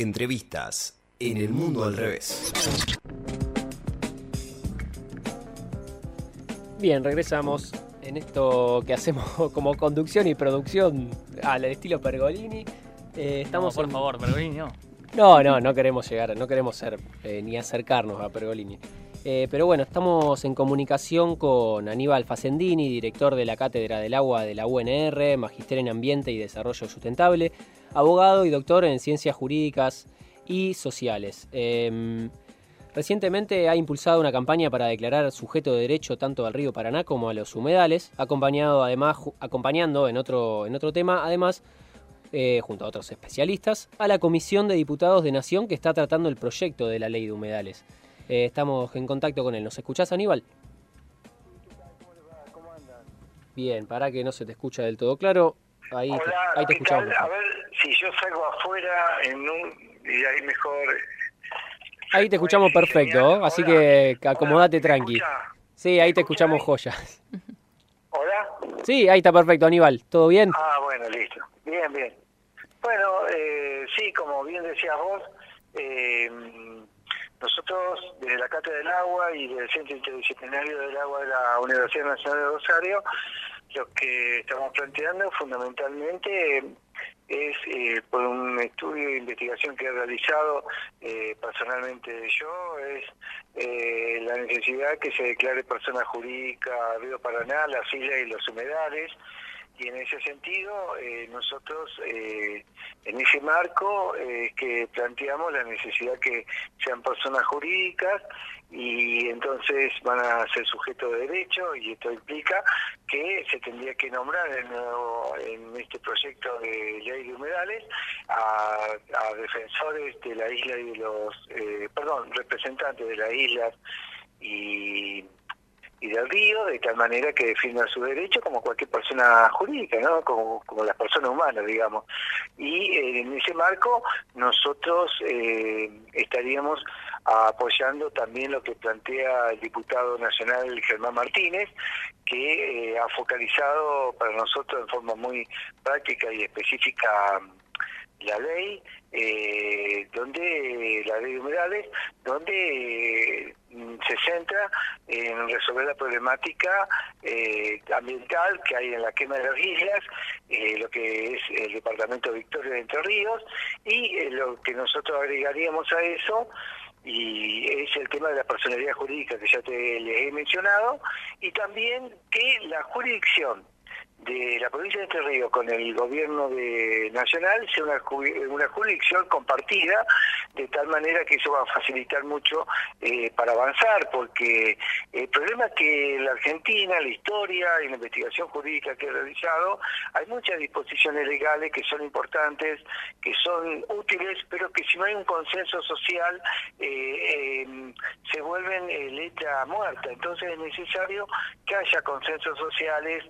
Entrevistas en el mundo al revés. Bien, regresamos en esto que hacemos como conducción y producción al estilo Pergolini. Eh, estamos por en- favor, Pergolini, no. No, no, no queremos llegar, no queremos ser eh, ni acercarnos a Pergolini. Eh, pero bueno, estamos en comunicación con Aníbal Facendini, director de la Cátedra del Agua de la UNR, magíster en Ambiente y Desarrollo Sustentable, abogado y doctor en Ciencias Jurídicas y Sociales. Eh, recientemente ha impulsado una campaña para declarar sujeto de derecho tanto al río Paraná como a los humedales, acompañado además, acompañando en otro, en otro tema, además eh, junto a otros especialistas, a la Comisión de Diputados de Nación que está tratando el proyecto de la ley de humedales. Eh, estamos en contacto con él. ¿Nos escuchás, Aníbal? Bien, para que no se te escucha del todo claro. Ahí te, Hola, escuchamos. A ver si yo salgo afuera en un y ahí mejor. Ahí te escuchamos perfecto, así Hola. que Hola, acomodate ¿me tranqui. escucha? Sí, ahí ¿Me te escucha escuchamos ahí? joyas. Hola. Sí, ahí está perfecto, Aníbal. ¿Todo bien? Ah, bueno, listo. Bien, bien. Bueno, eh, sí, como bien decías vos, eh, nosotros desde la Cátedra del Agua y del Centro Interdisciplinario del Agua de la Universidad Nacional de Rosario, lo que estamos planteando fundamentalmente es eh, por un estudio de investigación que he realizado eh, personalmente yo, es eh, la necesidad que se declare persona jurídica Río Paraná, las islas y los humedales, y en ese sentido eh, nosotros eh, en ese marco eh, es que planteamos la necesidad que sean personas jurídicas y entonces van a ser sujetos de derecho y esto implica que se tendría que nombrar en, este proyecto de ley de humedales a, a defensores de la isla y de los, perdón, representantes de las islas y y del río, de tal manera que defiendan su derecho como cualquier persona jurídica, ¿no? Como, como las personas humanas, digamos. Y eh, en ese marco nosotros eh, estaríamos apoyando también lo que plantea el diputado nacional Germán Martínez, que eh, ha focalizado para nosotros en forma muy práctica y específica la ley, eh, donde la ley de humedales, donde eh, se centra en resolver la problemática eh, ambiental que hay en la quema de las islas, eh, lo que es el departamento Victoria de Entre Ríos, y eh, lo que nosotros agregaríamos a eso y es el tema de la personalidad jurídica que ya te les he mencionado, y también que la jurisdicción de la provincia de Entre Ríos con el gobierno nacional sea una, una jurisdicción compartida de tal manera que eso va a facilitar mucho eh, para avanzar porque el problema es que la Argentina, la historia y la investigación jurídica que he realizado, hay muchas disposiciones legales que son importantes, que son útiles, pero que si no hay un consenso social eh, eh, se vuelven eh, letra muerta. Entonces es necesario que haya consensos sociales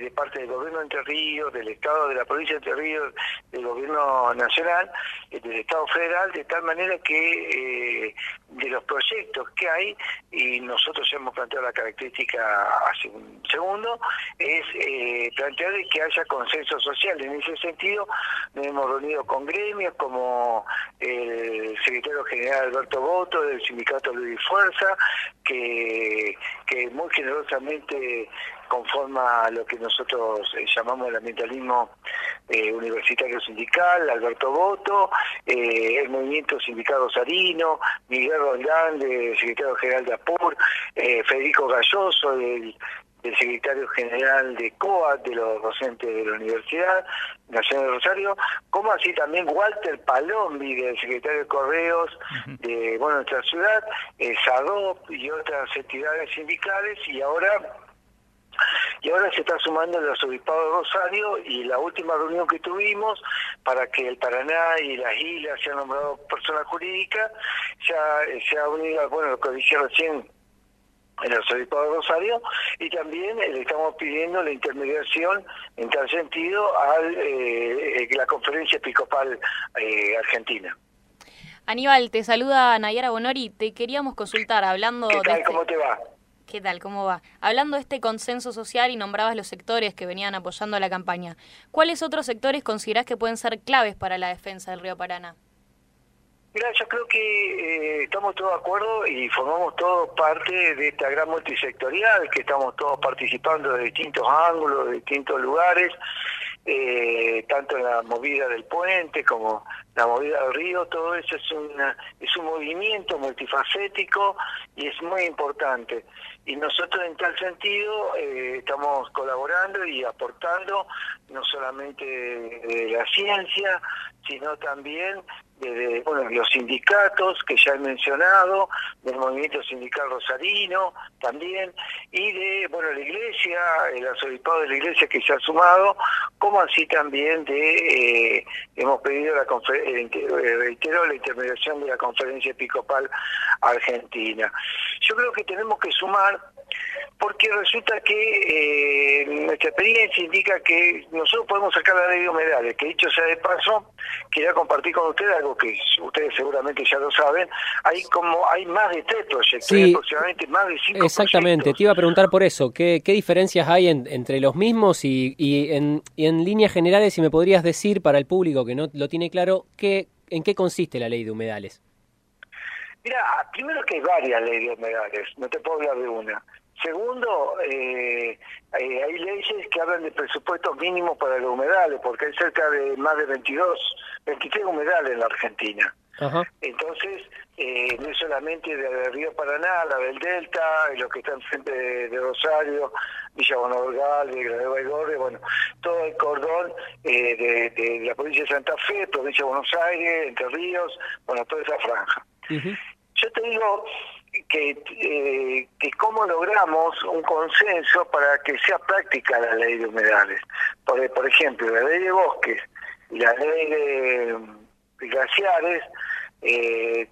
de parte del gobierno de Entre Ríos, del Estado de la provincia de Entre Ríos, del gobierno nacional, eh, del Estado federal, de tal manera que eh, de los proyectos que hay, y nosotros hemos planteado la característica hace un segundo, es eh, plantear que haya consenso social. En ese sentido, nos hemos reunido con gremios como el secretario general Alberto Boto del sindicato Luis Fuerza, que, que muy generosamente conforma lo que nosotros eh, llamamos el ambientalismo eh, universitario sindical, Alberto Boto, eh, el movimiento sindical rosarino, Miguel Roldán, del secretario general de APUR, eh, Federico Galloso, del, del secretario general de COAT, de los docentes de la Universidad Nacional de Rosario, como así también Walter Palombi, del secretario de Correos de bueno, nuestra ciudad, SADOP y otras entidades sindicales, y ahora y ahora se está sumando el arzobispado de Rosario y la última reunión que tuvimos para que el Paraná y las islas sean nombrados persona jurídica, ya eh, se ha unido, bueno, lo que dije recién el arzobispado de Rosario y también eh, le estamos pidiendo la intermediación en tal sentido a la conferencia episcopal eh, argentina. Aníbal, te saluda Nayara Bonori. Te queríamos consultar hablando ¿Qué de tal? este- ¿Cómo te va? ¿Qué tal? ¿Cómo va? Hablando de este consenso social y nombrabas los sectores que venían apoyando la campaña, ¿cuáles otros sectores considerás que pueden ser claves para la defensa del río Paraná? Mira, yo creo que eh, estamos todos de acuerdo y formamos todos parte de esta gran multisectorial, que estamos todos participando de distintos ángulos, de distintos lugares, eh, tanto la movida del puente como la movida del río, todo eso es, una, es un movimiento multifacético y es muy importante. Y nosotros en tal sentido eh, estamos colaborando y aportando no solamente de la ciencia, sino también de, bueno, los sindicatos que ya he mencionado, del movimiento sindical rosarino también, y de bueno la iglesia, el arzobispado de la iglesia que se ha sumado, como así también de, eh, hemos pedido la eh, reitero la intermediación de la conferencia episcopal argentina. Yo creo que tenemos que sumar porque resulta que eh, nuestra experiencia indica que nosotros podemos sacar la ley de humedales, que dicho sea de paso, quería compartir con ustedes algo que ustedes seguramente ya lo saben, hay como hay más de tres proyectos, aproximadamente más de cinco Exactamente, te iba a preguntar por eso, ¿qué, qué diferencias hay entre los mismos y, y, en, y en líneas generales, si me podrías decir para el público que no lo tiene claro, ¿qué, ¿en qué consiste la ley de humedales? Mira, primero que hay varias leyes de humedales, no te puedo hablar de una. Segundo, eh, eh, hay leyes que hablan de presupuestos mínimos para los humedales, porque hay cerca de más de 22, 23 humedales en la Argentina. Entonces, eh, no es solamente del Río Paraná, la del Delta, lo que está enfrente de, de Rosario, Villa Bonadorgal, de Granada y Gorre, bueno, todo el cordón de, de, la provincia de Santa Fe, provincia de Buenos Aires, Entre Ríos, bueno, toda esa franja. Yo te digo, que, eh, que cómo logramos un consenso para que sea práctica la ley de humedales. Por, por ejemplo, la ley de bosques y la ley de, glaciares eh,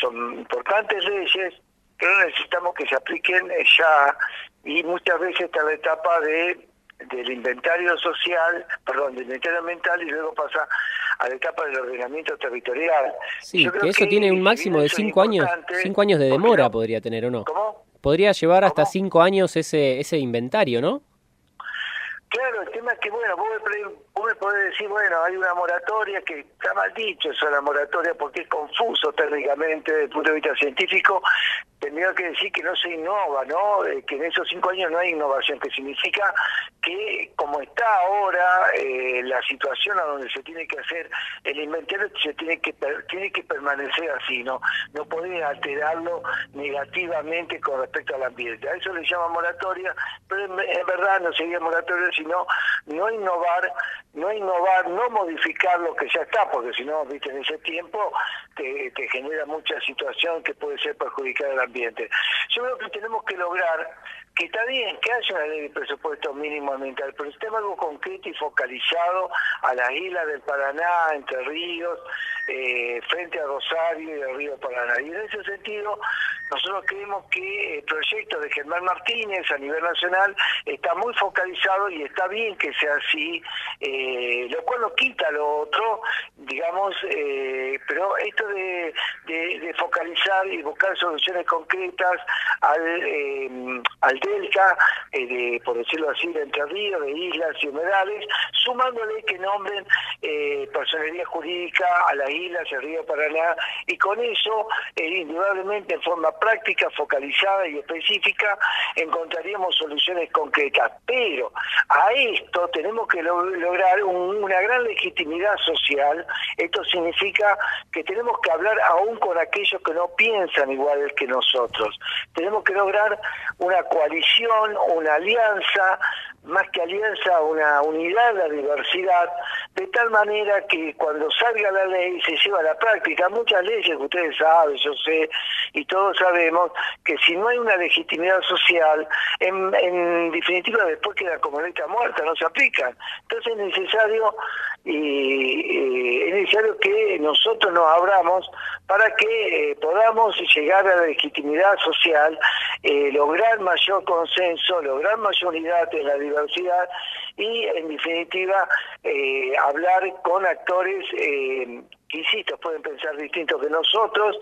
son importantes leyes, pero necesitamos que se apliquen ya y muchas veces está la etapa de del inventario social, perdón, del inventario ambiental y luego pasa a la etapa del ordenamiento territorial. Sí, que eso tiene un máximo de cinco años, cinco años de demora podría tener, ¿o no? ¿Cómo? Podría llevar hasta cinco años ese, ese inventario, ¿no? Claro, el tema es que, bueno, vos me, podés decir, bueno, hay una moratoria que está mal dicho eso, la moratoria, porque es confuso técnicamente desde el punto de vista científico, tendría que decir que no se innova, ¿no? Eh, que en esos cinco años no hay innovación, que significa que como está ahora eh, la situación a donde se tiene que hacer el inventario, se tiene que tiene que permanecer así, ¿no? No puede alterarlo negativamente con respecto al ambiente. A eso le llama moratoria, pero en, verdad no sería moratoria, sino no innovar, no innovar, no modificar lo que ya está, porque si no, viste, en ese tiempo te, genera mucha situación que puede ser perjudicada al ambiente yo creo que tenemos que lograr que está bien que haya una ley de presupuesto mínimo ambiental, pero esté algo concreto y focalizado a las islas del Paraná, Entre Ríos, eh, frente a Rosario y el río Paraná. Y en ese sentido, nosotros creemos que el proyecto de Germán Martínez a nivel nacional está muy focalizado y está bien que sea así, eh, lo cual no quita lo otro, digamos, eh, pero esto de, focalizar y buscar soluciones concretas al, al delta, de, por decirlo así, de Entre Ríos, de islas y humedales, sumándole que nombren personalidad jurídica a la islas, el río Paraná, y con eso, eh, indudablemente en forma práctica, focalizada y específica, encontraríamos soluciones concretas. Pero a esto tenemos que lograr una gran legitimidad social. Esto significa que tenemos que hablar aún con aquellos que no piensan igual que nosotros. Tenemos que lograr una coalición, una alianza, más que alianza, una unidad, la diversidad, de tal manera que cuando salga la ley se lleva a la práctica. Muchas leyes que ustedes saben, yo sé, y todos sabemos que si no hay una legitimidad social, en, definitiva después queda como letra muerta, no se aplican. Entonces es necesario, y, es necesario que nosotros nos abramos para que eh, podamos llegar a la legitimidad social, eh, lograr mayor consenso, lograr mayor unidad en la diversidad y en definitiva eh, hablar con actores eh, que insisto pueden pensar distintos que nosotros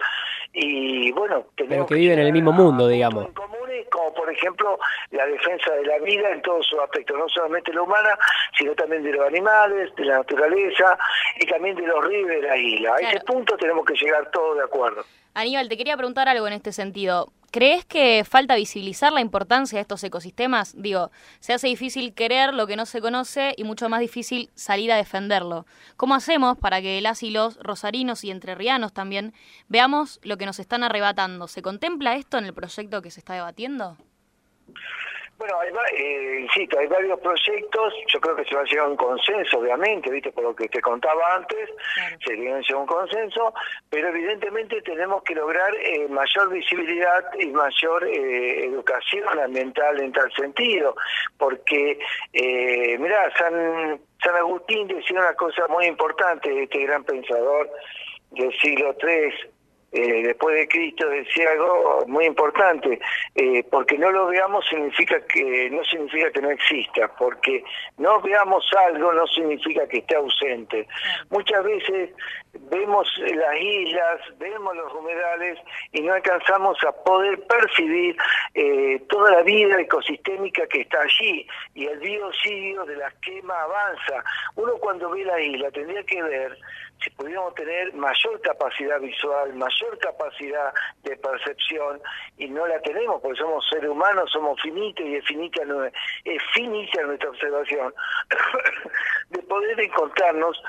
y bueno, tenemos que, viven en el mismo mundo, digamos. En comunes, como por ejemplo la defensa de la vida en todos sus aspectos, no solamente la humana, sino también de los animales, de la naturaleza y también de los ríos de la isla. A ese punto tenemos que llegar todos de acuerdo. Aníbal, te quería preguntar algo en este sentido. ¿Crees que falta visibilizar la importancia de estos ecosistemas? Digo, se hace difícil querer lo que no se conoce y mucho más difícil salir a defenderlo. ¿Cómo hacemos para que las y los rosarinos y entrerrianos también veamos lo que nos están arrebatando? ¿Se contempla esto en el proyecto que se está debatiendo? Bueno, hay, eh, insisto, hay varios proyectos, yo creo que se va a llegar a un consenso, obviamente, viste, por lo que te contaba antes, se llega a un consenso, pero evidentemente tenemos que lograr eh, mayor visibilidad y mayor eh, educación ambiental en tal sentido, porque, mirá, San, San Agustín decía una cosa muy importante, este gran pensador del siglo III, eh, después de Cristo decía algo muy importante, eh, porque no lo veamos significa que no significa que no exista, porque no veamos algo no significa que esté ausente. Muchas veces vemos las islas, vemos los humedales y no alcanzamos a poder percibir eh, toda la vida ecosistémica que está allí y el biocidio de la quema avanza. Uno cuando ve la isla tendría que ver si pudiéramos tener mayor capacidad visual, mayor capacidad de percepción, y no la tenemos porque somos seres humanos, somos finitos y es finita, es finita nuestra observación, de poder encontrarnos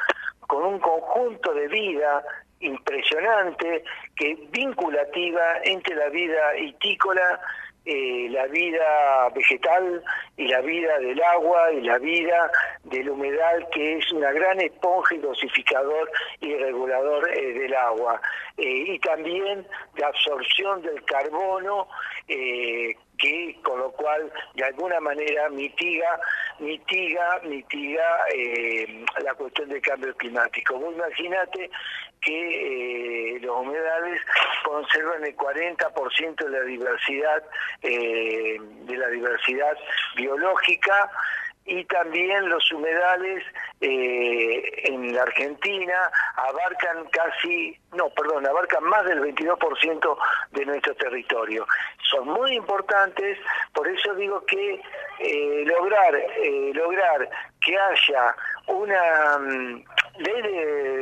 con un conjunto de vida impresionante, que vinculativa entre la vida itícola eh, la vida vegetal y la vida del agua y la vida del humedal que es una gran esponja y dosificador y regulador eh, del agua eh, y también de absorción del carbono que con lo cual de alguna manera mitiga mitiga mitiga la cuestión del cambio climático. Vos imaginate que eh, los humedales conservan el 40% de la diversidad eh, de la diversidad biológica y también los humedales eh, en la Argentina abarcan casi, no, perdón, abarcan más del 22% de nuestro territorio. Son muy importantes, por eso digo que eh, lograr, eh, lograr que haya una mm, ley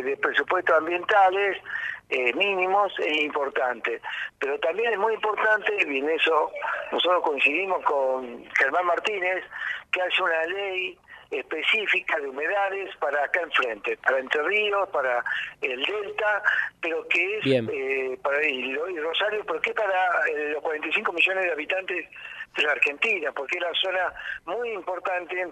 de, presupuestos ambientales mínimos es importante. Pero también es muy importante, y en eso nosotros coincidimos con Germán Martínez, que haya una ley específica de humedades para acá enfrente, para Entre Ríos, para el Delta, pero que es eh, para y, Rosario, pero que para eh, los 45 millones de habitantes de la Argentina, porque es la zona muy importante,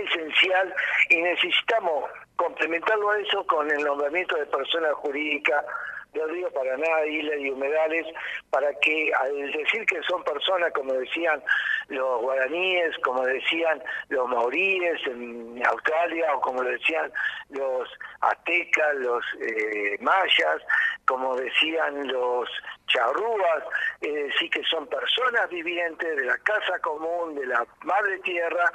esencial, y necesitamos complementarlo a eso con el nombramiento de personas jurídicas del río Paraná, islas y humedales, para que al decir que son personas, como decían los guaraníes, como decían los maoríes en Australia, o como decían los aztecas, los eh, mayas, como decían los charrúas, es decir, que son personas vivientes de la casa común, de la madre tierra,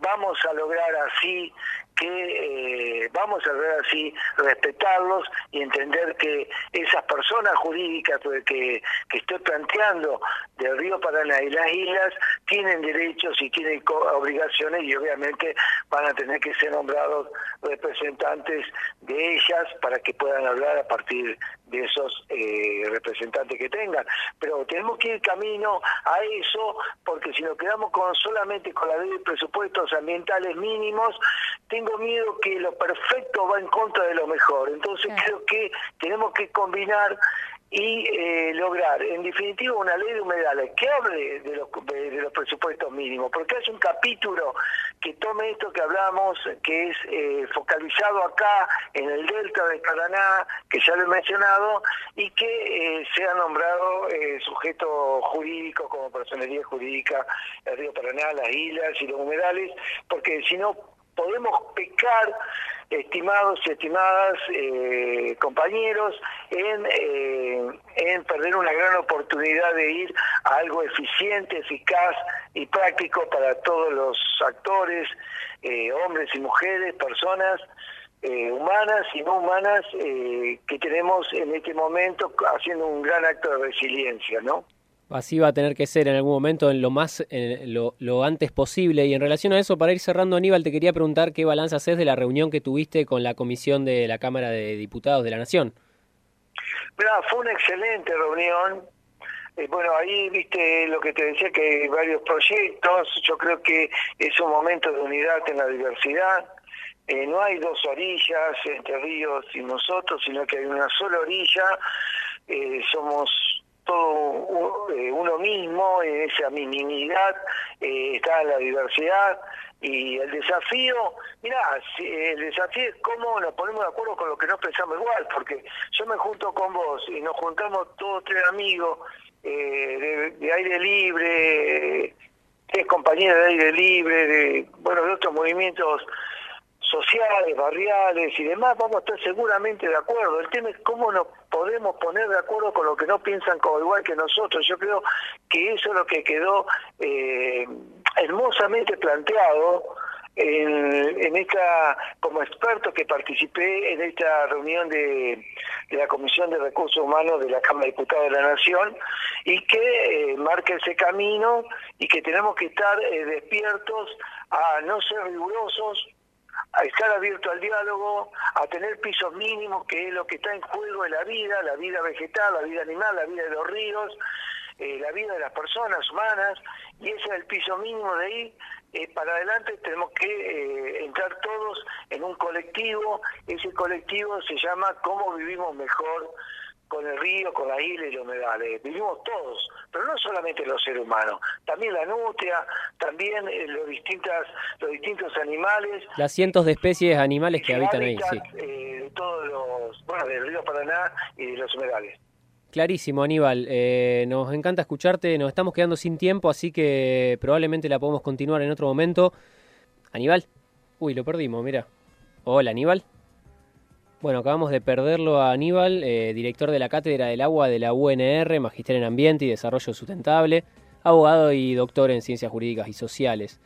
vamos a lograr así que eh, vamos a ver así respetarlos y entender que esas personas jurídicas que, que estoy planteando del río Paraná y las islas tienen derechos y tienen obligaciones y obviamente van a tener que ser nombrados representantes de ellas para que puedan hablar a partir de esos eh, representantes que tengan. Pero tenemos que ir camino a eso porque si nos quedamos con solamente con la ley de presupuestos ambientales mínimos, tengo miedo que lo perfecto va en contra de lo mejor. Entonces creo que tenemos que combinar y eh, lograr, en definitiva, una ley de humedales que hable de los, de, los presupuestos mínimos, porque es un capítulo que tome esto que hablamos, que es eh, focalizado acá en el delta de Paraná, que ya lo he mencionado, y que eh, sea nombrado sujeto jurídico como personería jurídica el río Paraná, las islas y los humedales, porque si no podemos pecar, estimados y estimadas eh, compañeros, en, eh, en perder una gran oportunidad de ir a algo eficiente, eficaz y práctico para todos los actores, eh, hombres y mujeres, personas eh, humanas y no humanas eh, que tenemos en este momento haciendo un gran acto de resiliencia, ¿no? Así va a tener que ser en algún momento en lo más en lo, antes posible. Y en relación a eso, para ir cerrando, Aníbal, te quería preguntar qué balance haces de la reunión que tuviste con la comisión de la Cámara de Diputados de la Nación. Mira, fue una excelente reunión. Eh, bueno, ahí viste lo que te decía, que hay varios proyectos. Yo creo que es un momento de unidad en la diversidad. Eh, no hay dos orillas entre Ríos y nosotros, sino que hay una sola orilla. Eh, somos eh, uno mismo, en esa minimidad eh, está la diversidad y el desafío, mira, el desafío es cómo nos ponemos de acuerdo con lo que no pensamos igual, porque yo me junto con vos y nos juntamos todos tres amigos eh, de, aire libre, tres compañeros de aire libre, de bueno de otros movimientos sociales, barriales y demás, vamos a estar seguramente de acuerdo. El tema es cómo nos podemos poner de acuerdo con lo que no piensan como igual que nosotros. Yo creo que eso es lo que quedó eh, hermosamente planteado en, en, esta, como experto que participé en esta reunión de, la Comisión de Recursos Humanos de la Cámara de Diputados de la Nación y que eh, marca ese camino y que tenemos que estar eh, despiertos a no ser rigurosos, a estar abierto al diálogo, a tener pisos mínimos, que es lo que está en juego en la vida, la vida vegetal, la vida animal, la vida de los ríos, eh, la vida de las personas humanas, y ese es el piso mínimo de ahí. Eh, para adelante tenemos que eh, entrar todos en un colectivo, ese colectivo se llama Cómo vivimos mejor con el río, con la isla y los humedales. Vivimos todos, pero no solamente los seres humanos, también la nutria, también eh, los, distintas, los distintos animales. Las cientos de especies animales que, habitan ahí, sí. Eh, todos los, bueno, del río Paraná y de los humedales. Clarísimo, Aníbal. Eh, nos encanta escucharte. Nos estamos quedando sin tiempo, así que probablemente la podemos continuar en otro momento. Aníbal. Uy, lo perdimos, mira. Hola, Aníbal. Bueno, acabamos de perderlo a Aníbal, eh, director de la Cátedra del Agua de la UNR, Magister en Ambiente y Desarrollo Sustentable, abogado y doctor en Ciencias Jurídicas y Sociales.